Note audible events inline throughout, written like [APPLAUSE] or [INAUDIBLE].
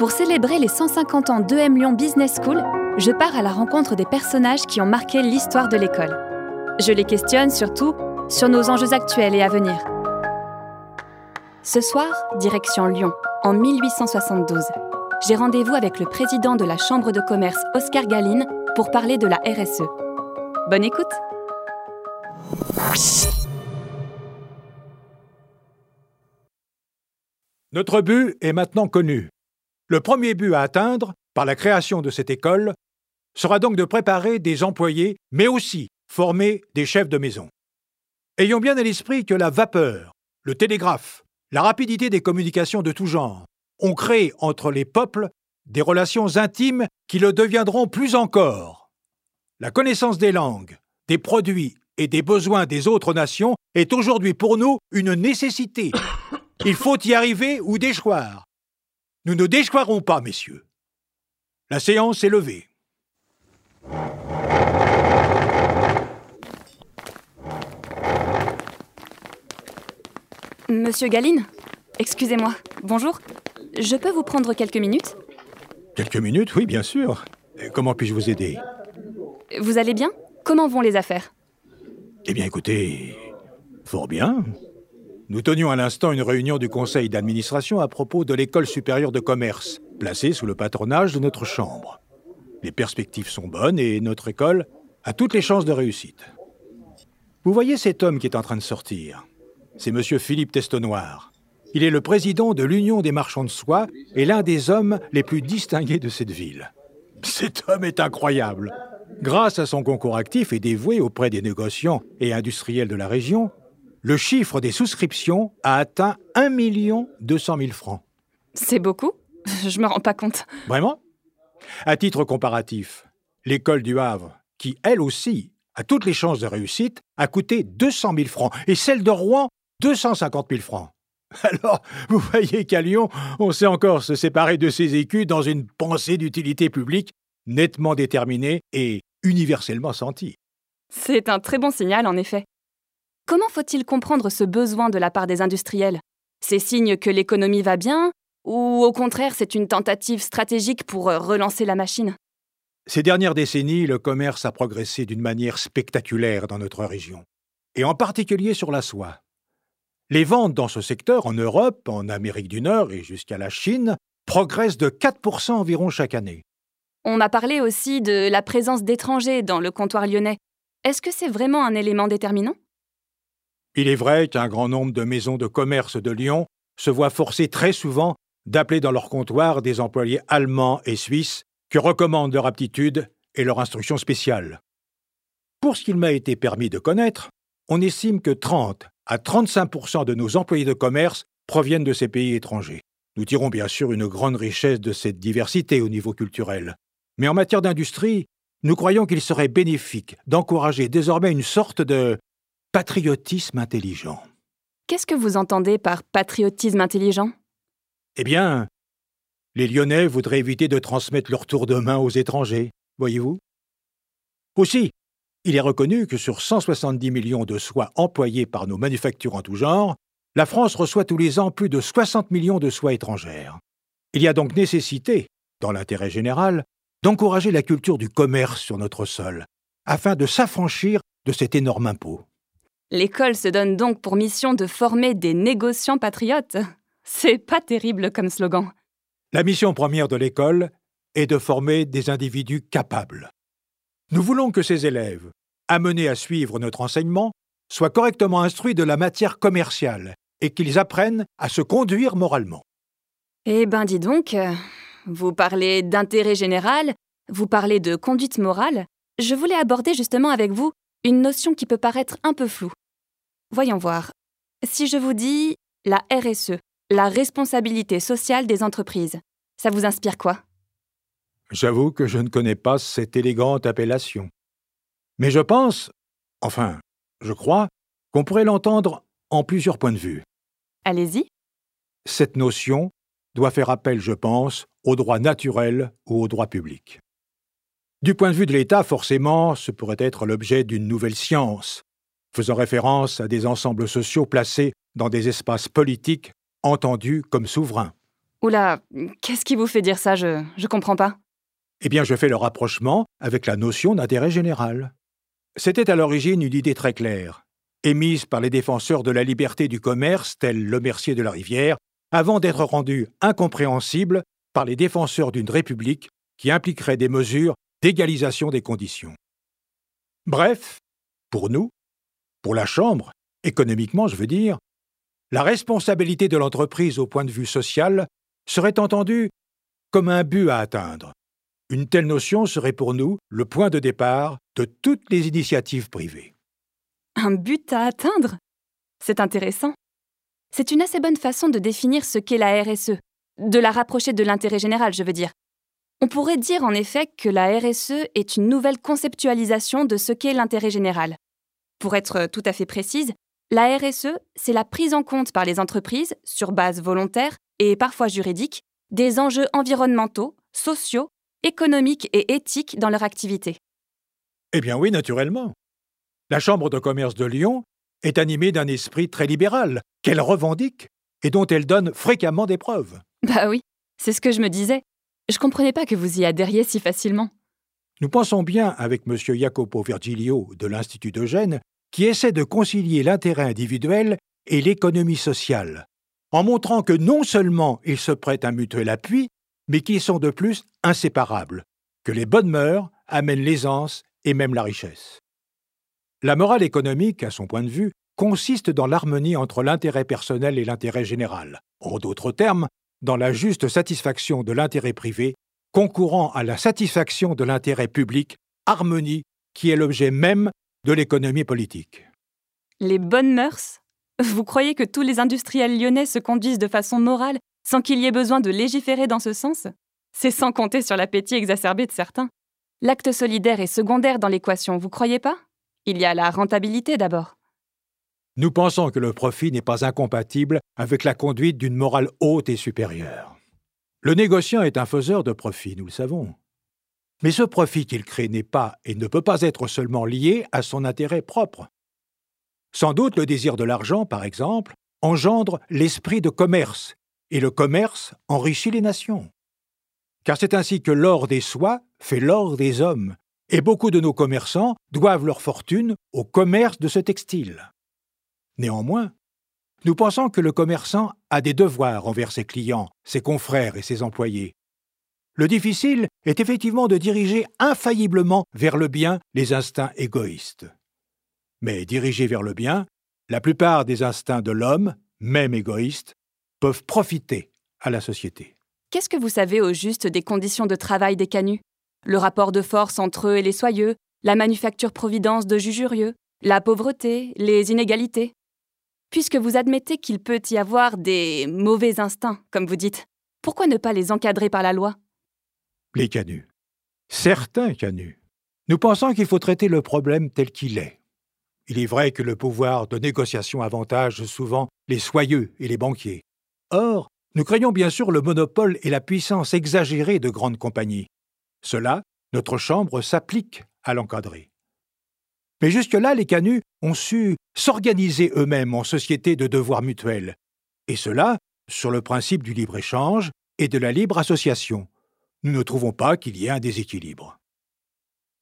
Pour célébrer les 150 ans d'EM Lyon Business School, je pars à la rencontre des personnages qui ont marqué l'histoire de l'école. Je les questionne surtout sur nos enjeux actuels et à venir. Ce soir, direction Lyon, en 1872. J'ai rendez-vous avec le président de la Chambre de commerce, Oscar Galine, pour parler de la RSE. Bonne écoute Notre but est maintenant connu. Le premier but à atteindre, par la création de cette école, sera donc de préparer des employés, mais aussi former des chefs de maison. Ayons bien à l'esprit que la vapeur, le télégraphe, la rapidité des communications de tout genre ont créé entre les peuples des relations intimes qui le deviendront plus encore. La connaissance des langues, des produits et des besoins des autres nations est aujourd'hui pour nous une nécessité. Il faut y arriver ou déchoir. Nous ne déchoirons pas, messieurs. La séance est levée. Monsieur Galine Excusez-moi, bonjour. Je peux vous prendre quelques minutes? Quelques minutes, oui, bien sûr. Comment puis-je vous aider? Vous allez bien? Comment vont les affaires? Eh bien, écoutez, fort bien. Nous tenions à l'instant une réunion du conseil d'administration à propos de l'école supérieure de commerce, placée sous le patronage de notre chambre. Les perspectives sont bonnes et notre école a toutes les chances de réussite. Vous voyez cet homme qui est en train de sortir C'est M. Philippe Testenoir. Il est le président de l'Union des marchands de soie et l'un des hommes les plus distingués de cette ville. Cet homme est incroyable. Grâce à son concours actif et dévoué auprès des négociants et industriels de la région, le chiffre des souscriptions a atteint 1 200 000 francs. C'est beaucoup? Je me rends pas compte. Vraiment? À titre comparatif, l'école du Havre, qui elle aussi a toutes les chances de réussite, a coûté 200 000 francs et celle de Rouen 250 000 francs. [LAUGHS] Alors, vous voyez qu'à Lyon, on sait encore se séparer de ses écus dans une pensée d'utilité publique nettement déterminée et universellement sentie. C'est un très bon signal, en effet. Comment faut-il comprendre ce besoin de la part des industriels? C'est signe que l'économie va bien ou au contraire c'est une tentative stratégique pour euh, relancer la machine? Ces dernières décennies, le commerce a progressé d'une manière spectaculaire dans notre région, et en particulier sur la soie. Les ventes dans ce secteur en Europe, en Amérique du Nord et jusqu'à la Chine progressent de 4% environ chaque année. On a parlé aussi de la présence d'étrangers dans le comptoir lyonnais. Est-ce que c'est vraiment un élément déterminant? Il est vrai qu'un grand nombre de maisons de commerce de Lyon se voient forcées très souvent d'appeler dans leur comptoir des employés allemands et suisses que recommandent leur aptitude et leur instruction spéciale. Pour ce qu'il m'a été permis de connaître, on estime que 30 à 35% de nos employés de commerce proviennent de ces pays étrangers. Nous tirons bien sûr une grande richesse de cette diversité au niveau culturel. Mais en matière d'industrie, nous croyons qu'il serait bénéfique d'encourager désormais une sorte de patriotisme intelligent. Qu'est-ce que vous entendez par patriotisme intelligent? Eh bien, les Lyonnais voudraient éviter de transmettre leur tour de main aux étrangers, voyez-vous? Aussi, il est reconnu que sur 170 millions de soies employées par nos manufactures en tout genre, la France reçoit tous les ans plus de 60 millions de soies étrangères. Il y a donc nécessité, dans l'intérêt général, d'encourager la culture du commerce sur notre sol, afin de s'affranchir de cet énorme impôt. L'école se donne donc pour mission de former des négociants patriotes. C'est pas terrible comme slogan. La mission première de l'école est de former des individus capables, nous voulons que ces élèves, amenés à suivre notre enseignement, soient correctement instruits de la matière commerciale et qu'ils apprennent à se conduire moralement. Eh ben dis donc, vous parlez d'intérêt général, vous parlez de conduite morale. Je voulais aborder justement avec vous une notion qui peut paraître un peu floue. Voyons voir. Si je vous dis la RSE, la responsabilité sociale des entreprises, ça vous inspire quoi? J'avoue que je ne connais pas cette élégante appellation. Mais je pense, enfin, je crois, qu'on pourrait l'entendre en plusieurs points de vue. Allez-y. Cette notion doit faire appel, je pense, au droit naturel ou au droit public. Du point de vue de l'État, forcément, ce pourrait être l'objet d'une nouvelle science, faisant référence à des ensembles sociaux placés dans des espaces politiques entendus comme souverains. Oula, qu'est-ce qui vous fait dire ça? Je je comprends pas. Eh bien, je fais le rapprochement avec la notion d'intérêt général. C'était à l'origine une idée très claire, émise par les défenseurs de la liberté du commerce, tels le Mercier de la Rivière, avant d'être rendue incompréhensible par les défenseurs d'une république qui impliquerait des mesures d'égalisation des conditions. Bref, pour nous, pour la Chambre, économiquement je veux dire, la responsabilité de l'entreprise au point de vue social serait entendue comme un but à atteindre. Une telle notion serait pour nous le point de départ de toutes les initiatives privées. Un but à atteindre? C'est intéressant. C'est une assez bonne façon de définir ce qu'est la RSE, de la rapprocher de l'intérêt général, je veux dire. On pourrait dire en effet que la RSE est une nouvelle conceptualisation de ce qu'est l'intérêt général. Pour être tout à fait précise, la RSE, c'est la prise en compte par les entreprises, sur base volontaire et parfois juridique, des enjeux environnementaux, sociaux, économiques et éthiques dans leur activité. Eh bien oui, naturellement. La Chambre de commerce de Lyon est animée d'un esprit très libéral, qu'elle revendique et dont elle donne fréquemment des preuves. Bah oui, c'est ce que je me disais. Je comprenais pas que vous y adhériez si facilement. Nous pensons bien avec M. Jacopo Virgilio de l'Institut d'Eugène, qui essaie de concilier l'intérêt individuel et l'économie sociale, en montrant que non seulement ils se prêtent un mutuel appui, mais qu'ils sont de plus inséparables, que les bonnes mœurs amènent l'aisance et même la richesse. La morale économique, à son point de vue, consiste dans l'harmonie entre l'intérêt personnel et l'intérêt général, en d'autres termes, dans la juste satisfaction de l'intérêt privé, concourant à la satisfaction de l'intérêt public, harmonie qui est l'objet même de l'économie politique. Les bonnes mœurs? Vous croyez que tous les industriels lyonnais se conduisent de façon morale sans qu'il y ait besoin de légiférer dans ce sens? C'est sans compter sur l'appétit exacerbé de certains. L'acte solidaire est secondaire dans l'équation, vous croyez pas? Il y a la rentabilité d'abord. Nous pensons que le profit n'est pas incompatible avec la conduite d'une morale haute et supérieure. Le négociant est un faiseur de profit, nous le savons. Mais ce profit qu'il crée n'est pas et ne peut pas être seulement lié à son intérêt propre. Sans doute le désir de l'argent, par exemple, engendre l'esprit de commerce, et le commerce enrichit les nations. Car c'est ainsi que l'or des soies fait l'or des hommes, et beaucoup de nos commerçants doivent leur fortune au commerce de ce textile. Néanmoins, nous pensons que le commerçant a des devoirs envers ses clients, ses confrères et ses employés. Le difficile est effectivement de diriger infailliblement vers le bien les instincts égoïstes. Mais diriger vers le bien, la plupart des instincts de l'homme, même égoïstes, peuvent profiter à la société. Qu'est-ce que vous savez au juste des conditions de travail des canuts? Le rapport de force entre eux et les soyeux, la manufacture-providence de jujurieux, la pauvreté, les inégalités? Puisque vous admettez qu'il peut y avoir des mauvais instincts, comme vous dites, pourquoi ne pas les encadrer par la loi? Les canuts. Certains canuts. Nous pensons qu'il faut traiter le problème tel qu'il est. Il est vrai que le pouvoir de négociation avantage souvent les soyeux et les banquiers. Or, nous craignons bien sûr le monopole et la puissance exagérée de grandes compagnies. Cela, notre Chambre s'applique à l'encadrer. Mais jusque-là, les canuts ont su s'organiser eux-mêmes en sociétés de devoirs mutuels, et cela sur le principe du libre-échange et de la libre association. Nous ne trouvons pas qu'il y ait un déséquilibre.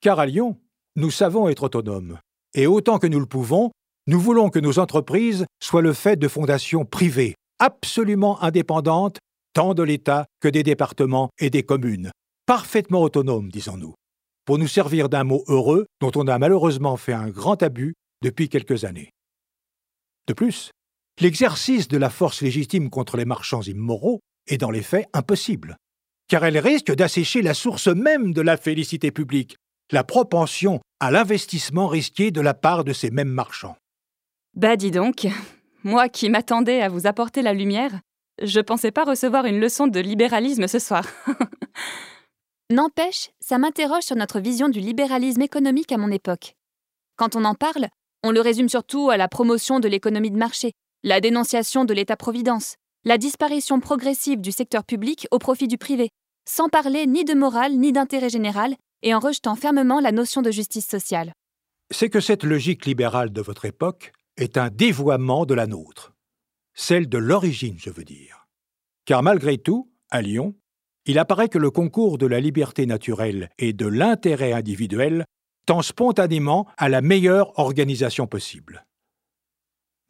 Car à Lyon, nous savons être autonomes, et autant que nous le pouvons, nous voulons que nos entreprises soient le fait de fondations privées, absolument indépendantes, tant de l'État que des départements et des communes, parfaitement autonomes, disons-nous pour nous servir d'un mot heureux dont on a malheureusement fait un grand abus depuis quelques années. De plus, l'exercice de la force légitime contre les marchands immoraux est dans les faits impossible, car elle risque d'assécher la source même de la félicité publique, la propension à l'investissement risqué de la part de ces mêmes marchands. Bah dis donc, moi qui m'attendais à vous apporter la lumière, je pensais pas recevoir une leçon de libéralisme ce soir. [LAUGHS] N'empêche, ça m'interroge sur notre vision du libéralisme économique à mon époque. Quand on en parle, on le résume surtout à la promotion de l'économie de marché, la dénonciation de l'État-providence, la disparition progressive du secteur public au profit du privé, sans parler ni de morale ni d'intérêt général, et en rejetant fermement la notion de justice sociale. C'est que cette logique libérale de votre époque est un dévoiement de la nôtre. Celle de l'origine, je veux dire. Car malgré tout, à Lyon, il apparaît que le concours de la liberté naturelle et de l'intérêt individuel tend spontanément à la meilleure organisation possible.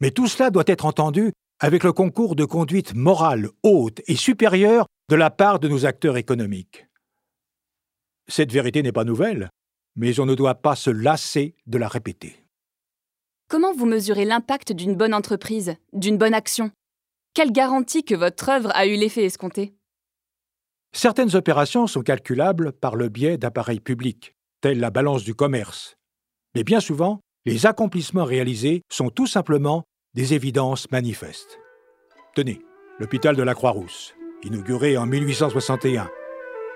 Mais tout cela doit être entendu avec le concours de conduite morale haute et supérieure de la part de nos acteurs économiques. Cette vérité n'est pas nouvelle, mais on ne doit pas se lasser de la répéter. Comment vous mesurez l'impact d'une bonne entreprise, d'une bonne action? Quelle garantie que votre œuvre a eu l'effet escompté? Certaines opérations sont calculables par le biais d'appareils publics, tels la balance du commerce. Mais bien souvent, les accomplissements réalisés sont tout simplement des évidences manifestes. Tenez, l'hôpital de la Croix-Rousse, inauguré en 1861,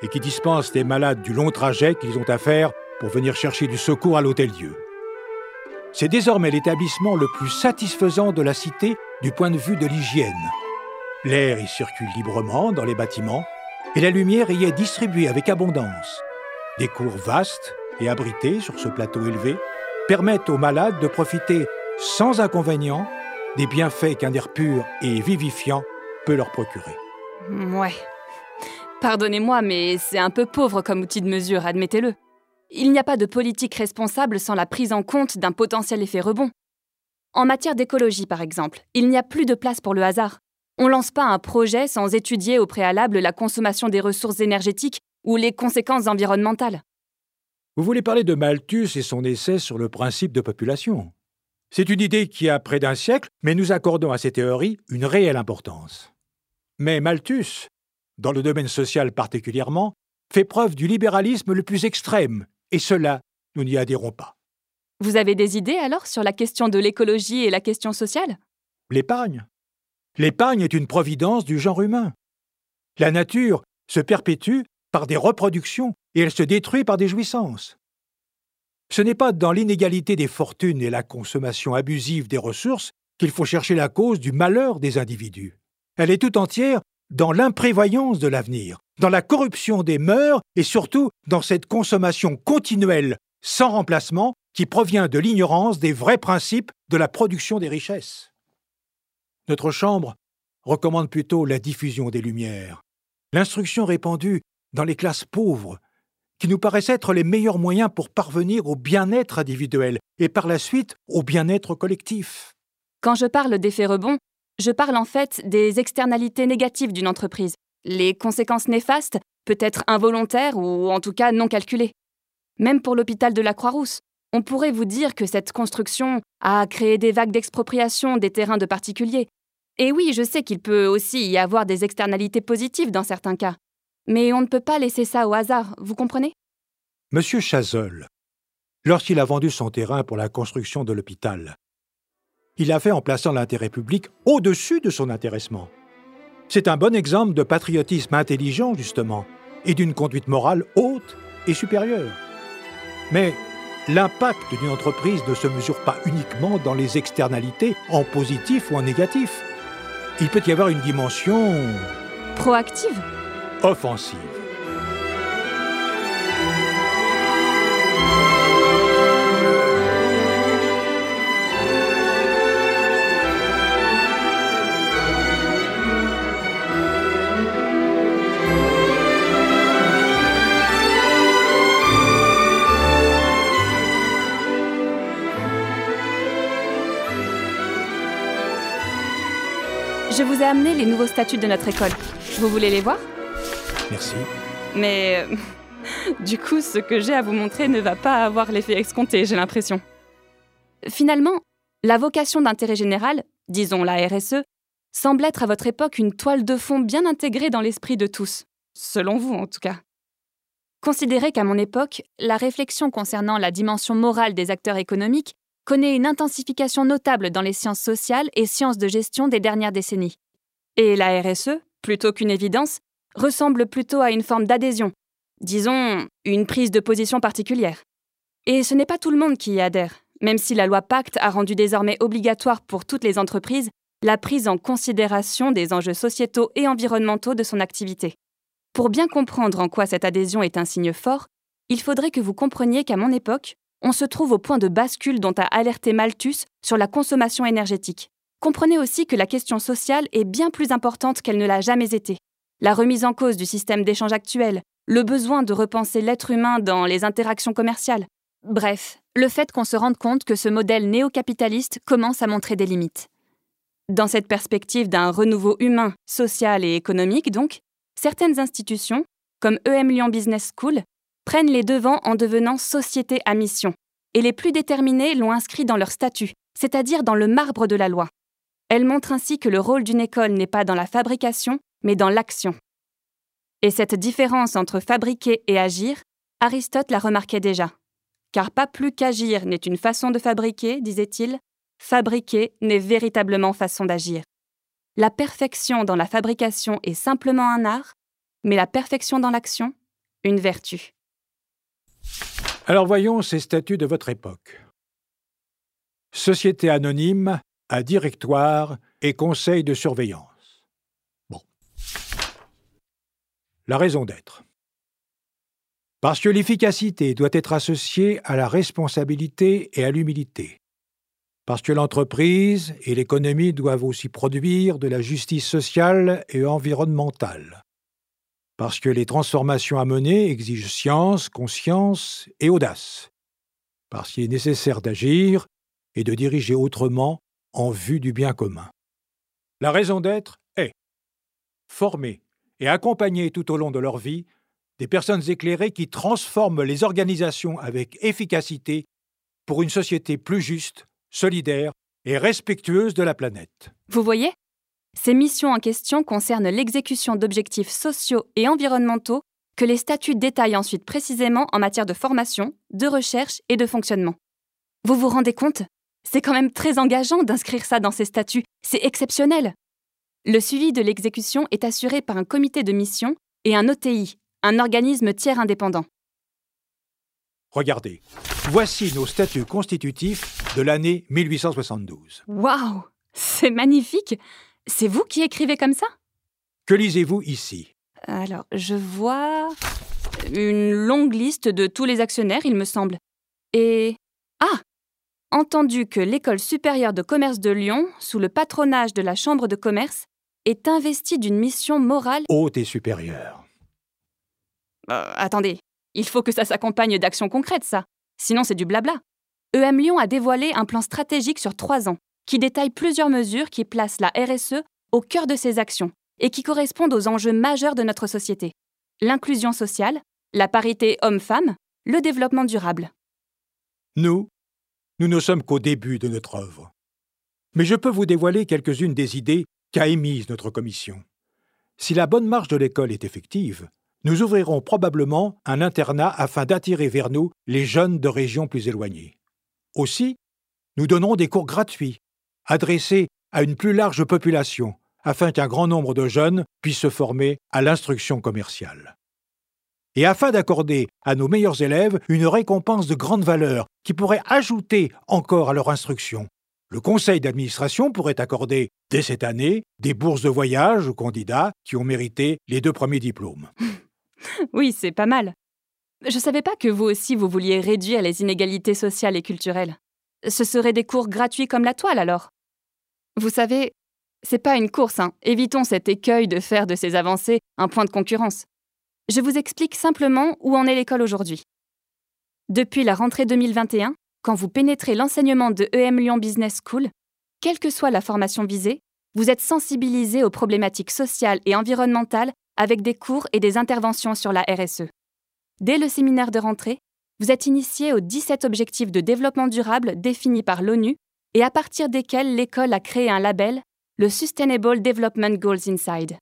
et qui dispense des malades du long trajet qu'ils ont à faire pour venir chercher du secours à l'Hôtel-Dieu. C'est désormais l'établissement le plus satisfaisant de la cité du point de vue de l'hygiène. L'air y circule librement dans les bâtiments et la lumière y est distribuée avec abondance. Des cours vastes et abrités sur ce plateau élevé permettent aux malades de profiter sans inconvénient des bienfaits qu'un air pur et vivifiant peut leur procurer. Ouais. Pardonnez-moi, mais c'est un peu pauvre comme outil de mesure, admettez-le. Il n'y a pas de politique responsable sans la prise en compte d'un potentiel effet rebond. En matière d'écologie, par exemple, il n'y a plus de place pour le hasard. On lance pas un projet sans étudier au préalable la consommation des ressources énergétiques ou les conséquences environnementales. Vous voulez parler de Malthus et son essai sur le principe de population C'est une idée qui a près d'un siècle, mais nous accordons à ces théories une réelle importance. Mais Malthus, dans le domaine social particulièrement, fait preuve du libéralisme le plus extrême, et cela, nous n'y adhérons pas. Vous avez des idées alors sur la question de l'écologie et la question sociale? L'épargne. L'épargne est une providence du genre humain. La nature se perpétue par des reproductions et elle se détruit par des jouissances. Ce n'est pas dans l'inégalité des fortunes et la consommation abusive des ressources qu'il faut chercher la cause du malheur des individus. Elle est tout entière dans l'imprévoyance de l'avenir, dans la corruption des mœurs et surtout dans cette consommation continuelle, sans remplacement, qui provient de l'ignorance des vrais principes de la production des richesses. Notre Chambre recommande plutôt la diffusion des lumières, l'instruction répandue dans les classes pauvres, qui nous paraissent être les meilleurs moyens pour parvenir au bien-être individuel et par la suite au bien-être collectif. Quand je parle d'effet rebond, je parle en fait des externalités négatives d'une entreprise, les conséquences néfastes, peut-être involontaires ou en tout cas non calculées. Même pour l'hôpital de la Croix-Rousse, on pourrait vous dire que cette construction a créé des vagues d'expropriation des terrains de particuliers. Et oui, je sais qu'il peut aussi y avoir des externalités positives dans certains cas. Mais on ne peut pas laisser ça au hasard, vous comprenez? Monsieur Chazol, lorsqu'il a vendu son terrain pour la construction de l'hôpital, il l'a fait en plaçant l'intérêt public au-dessus de son intéressement. C'est un bon exemple de patriotisme intelligent, justement, et d'une conduite morale haute et supérieure. Mais l'impact d'une entreprise ne se mesure pas uniquement dans les externalités, en positif ou en négatif. Il peut y avoir une dimension... Proactive Offensive. Je vous ai amené les nouveaux statuts de notre école. Vous voulez les voir? Merci. Mais euh, [LAUGHS] du coup, ce que j'ai à vous montrer ne va pas avoir l'effet escompté, j'ai l'impression. Finalement, la vocation d'intérêt général, disons la RSE, semble être à votre époque une toile de fond bien intégrée dans l'esprit de tous, selon vous en tout cas. Considérez qu'à mon époque, la réflexion concernant la dimension morale des acteurs économiques connaît une intensification notable dans les sciences sociales et sciences de gestion des dernières décennies. Et la RSE, plutôt qu'une évidence, ressemble plutôt à une forme d'adhésion, disons une prise de position particulière. Et ce n'est pas tout le monde qui y adhère, même si la loi Pacte a rendu désormais obligatoire pour toutes les entreprises la prise en considération des enjeux sociétaux et environnementaux de son activité. Pour bien comprendre en quoi cette adhésion est un signe fort, il faudrait que vous compreniez qu'à mon époque, on se trouve au point de bascule dont a alerté Malthus sur la consommation énergétique. Comprenez aussi que la question sociale est bien plus importante qu'elle ne l'a jamais été. la remise en cause du système d'échange actuel, le besoin de repenser l'être humain dans les interactions commerciales. Bref, le fait qu'on se rende compte que ce modèle néo-capitaliste commence à montrer des limites. Dans cette perspective d'un renouveau humain, social et économique, donc, certaines institutions, comme EM Lyon Business School, prennent les devants en devenant société à mission, et les plus déterminés l'ont inscrit dans leur statut, c'est-à-dire dans le marbre de la loi. Elles montrent ainsi que le rôle d'une école n'est pas dans la fabrication, mais dans l'action. Et cette différence entre fabriquer et agir, Aristote la remarquait déjà. Car pas plus qu'agir n'est une façon de fabriquer, disait-il, fabriquer n'est véritablement façon d'agir. La perfection dans la fabrication est simplement un art, mais la perfection dans l'action, une vertu. Alors voyons ces statuts de votre époque. Société anonyme à directoire et conseil de surveillance. Bon. La raison d'être. Parce que l'efficacité doit être associée à la responsabilité et à l'humilité. Parce que l'entreprise et l'économie doivent aussi produire de la justice sociale et environnementale parce que les transformations à mener exigent science, conscience et audace, parce qu'il est nécessaire d'agir et de diriger autrement en vue du bien commun. La raison d'être est former et accompagner tout au long de leur vie des personnes éclairées qui transforment les organisations avec efficacité pour une société plus juste, solidaire et respectueuse de la planète. Vous voyez ces missions en question concernent l'exécution d'objectifs sociaux et environnementaux que les statuts détaillent ensuite précisément en matière de formation, de recherche et de fonctionnement. Vous vous rendez compte? C'est quand même très engageant d'inscrire ça dans ces statuts, c'est exceptionnel. Le suivi de l'exécution est assuré par un comité de mission et un OTI, un organisme tiers indépendant. Regardez, voici nos statuts constitutifs de l'année 1872. Waouh C'est magnifique c'est vous qui écrivez comme ça? Que lisez-vous ici? Alors, je vois une longue liste de tous les actionnaires, il me semble. Et... Ah Entendu que l'École supérieure de commerce de Lyon, sous le patronage de la Chambre de commerce, est investie d'une mission morale haute et supérieure. Euh, attendez, il faut que ça s'accompagne d'actions concrètes, ça. Sinon, c'est du blabla. EM Lyon a dévoilé un plan stratégique sur trois ans, qui détaille plusieurs mesures qui placent la RSE au cœur de ses actions et qui correspondent aux enjeux majeurs de notre société. L'inclusion sociale, la parité homme-femme, le développement durable. Nous, nous ne sommes qu'au début de notre œuvre. Mais je peux vous dévoiler quelques-unes des idées qu'a émises notre commission. Si la bonne marche de l'école est effective, nous ouvrirons probablement un internat afin d'attirer vers nous les jeunes de régions plus éloignées. Aussi, nous donnerons des cours gratuits adressé à une plus large population, afin qu'un grand nombre de jeunes puissent se former à l'instruction commerciale. Et afin d'accorder à nos meilleurs élèves une récompense de grande valeur qui pourrait ajouter encore à leur instruction, le conseil d'administration pourrait accorder, dès cette année, des bourses de voyage aux candidats qui ont mérité les deux premiers diplômes. [LAUGHS] oui, c'est pas mal. Je savais pas que vous aussi vous vouliez réduire les inégalités sociales et culturelles. Ce seraient des cours gratuits comme la toile alors Vous savez, c'est pas une course, hein. évitons cet écueil de faire de ces avancées un point de concurrence. Je vous explique simplement où en est l'école aujourd'hui. Depuis la rentrée 2021, quand vous pénétrez l'enseignement de EM Lyon Business School, quelle que soit la formation visée, vous êtes sensibilisé aux problématiques sociales et environnementales avec des cours et des interventions sur la RSE. Dès le séminaire de rentrée, vous êtes initié aux 17 objectifs de développement durable définis par l'ONU et à partir desquels l'école a créé un label, le Sustainable Development Goals Inside.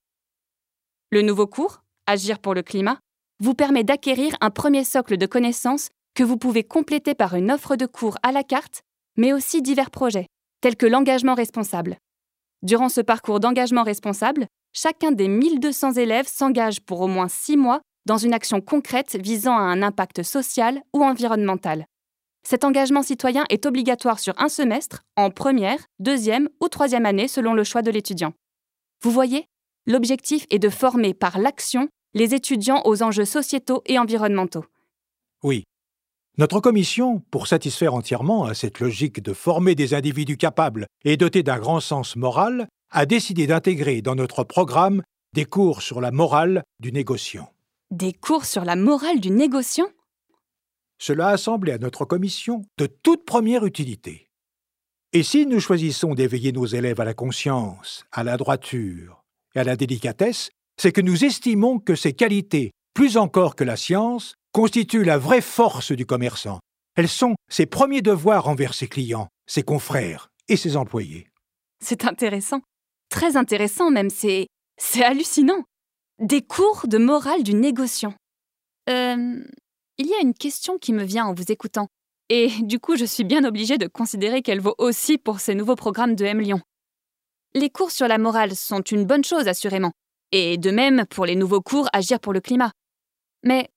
Le nouveau cours, Agir pour le climat, vous permet d'acquérir un premier socle de connaissances que vous pouvez compléter par une offre de cours à la carte, mais aussi divers projets, tels que l'engagement responsable. Durant ce parcours d'engagement responsable, chacun des 1200 élèves s'engage pour au moins 6 mois dans une action concrète visant à un impact social ou environnemental. Cet engagement citoyen est obligatoire sur un semestre, en première, deuxième ou troisième année selon le choix de l'étudiant. Vous voyez, l'objectif est de former par l'action les étudiants aux enjeux sociétaux et environnementaux. Oui. Notre commission, pour satisfaire entièrement à cette logique de former des individus capables et dotés d'un grand sens moral, a décidé d'intégrer dans notre programme des cours sur la morale du négociant. Des cours sur la morale du négociant? Cela a semblé à notre commission de toute première utilité. Et si nous choisissons d'éveiller nos élèves à la conscience, à la droiture et à la délicatesse, c'est que nous estimons que ces qualités, plus encore que la science, constituent la vraie force du commerçant. Elles sont ses premiers devoirs envers ses clients, ses confrères et ses employés. C'est intéressant. Très intéressant même, c'est. c'est hallucinant. Des cours de morale du négociant. Euh. Il y a une question qui me vient en vous écoutant. Et du coup, je suis bien obligée de considérer qu'elle vaut aussi pour ces nouveaux programmes de M Lyon. Les cours sur la morale sont une bonne chose, assurément. Et de même pour les nouveaux cours Agir pour le climat. Mais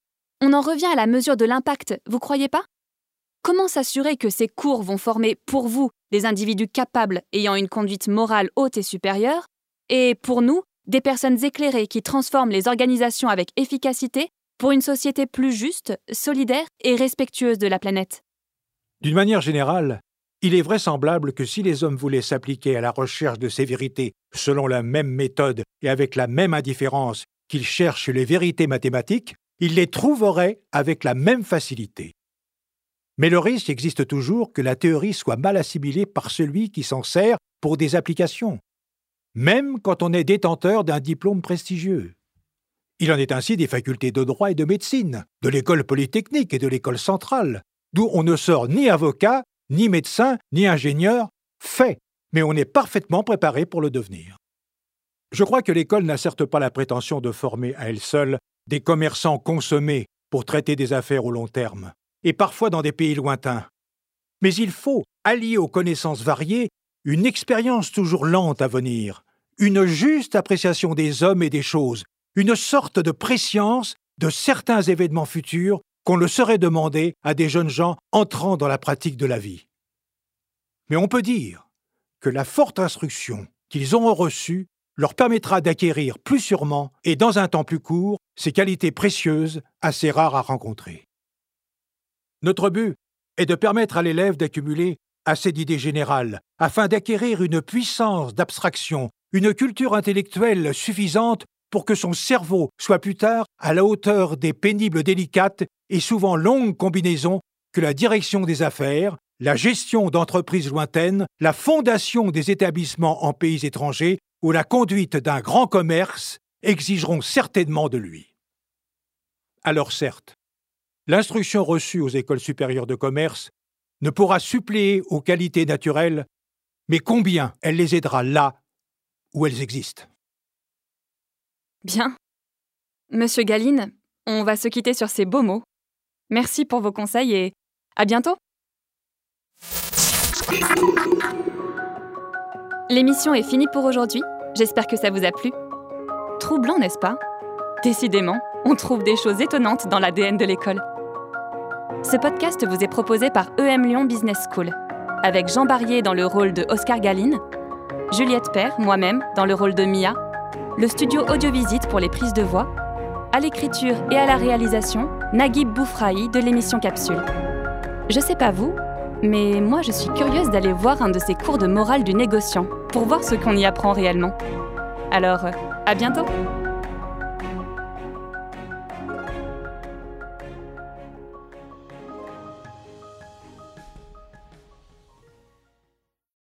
on en revient à la mesure de l'impact, vous croyez pas? Comment s'assurer que ces cours vont former pour vous des individus capables ayant une conduite morale haute et supérieure, et pour nous, des personnes éclairées qui transforment les organisations avec efficacité pour une société plus juste, solidaire et respectueuse de la planète d'une manière générale, il est vraisemblable que si les hommes voulaient s'appliquer à la recherche de ces vérités selon la même méthode et avec la même indifférence qu'ils cherchent les vérités mathématiques, ils les trouveraient avec la même facilité. Mais le risque existe toujours que la théorie soit mal assimilée par celui qui s'en sert pour des applications, même quand on est détenteur d'un diplôme prestigieux. Il en est ainsi des facultés de droit et de médecine, de l'école polytechnique et de l'école centrale, d'où on ne sort ni avocat, ni médecin, ni ingénieur, fait, mais on est parfaitement préparé pour le devenir. Je crois que l'école n'a certes pas la prétention de former à elle seule des commerçants consommés pour traiter des affaires au long terme, et parfois dans des pays lointains. Mais il faut, allier aux connaissances variées, une expérience toujours lente à venir, une juste appréciation des hommes et des choses, une sorte de préscience de certains événements futurs qu'on le serait demandé à des jeunes gens entrant dans la pratique de la vie. Mais on peut dire que la forte instruction qu'ils auront reçue leur permettra d'acquérir plus sûrement et dans un temps plus court ces qualités précieuses assez rares à rencontrer. Notre but est de permettre à l'élève d'accumuler assez d'idées générales afin d'acquérir une puissance d'abstraction, une culture intellectuelle suffisante pour que son cerveau soit plus tard à la hauteur des pénibles délicates et souvent longues combinaisons que la direction des affaires, la gestion d'entreprises lointaines, la fondation des établissements en pays étrangers ou la conduite d'un grand commerce exigeront certainement de lui. Alors certes, l'instruction reçue aux écoles supérieures de commerce ne pourra suppléer aux qualités naturelles, mais combien elle les aidera là où elles existent. Bien. Monsieur Galine, on va se quitter sur ces beaux mots. Merci pour vos conseils et à bientôt. L'émission est finie pour aujourd'hui. J'espère que ça vous a plu. Troublant, n'est-ce pas? Décidément, on trouve des choses étonnantes dans l'ADN de l'école. Ce podcast vous est proposé par EM Lyon Business School, avec Jean Barrier dans le rôle de Oscar Galine, Juliette Père, moi-même, dans le rôle de Mia, le studio Audiovisite pour les prises de voix, à l'écriture et à la réalisation, Naguib Boufraï de l'émission Capsule. Je sais pas vous, mais moi je suis curieuse d'aller voir un de ces cours de morale du négociant pour voir ce qu'on y apprend réellement. Alors, à bientôt!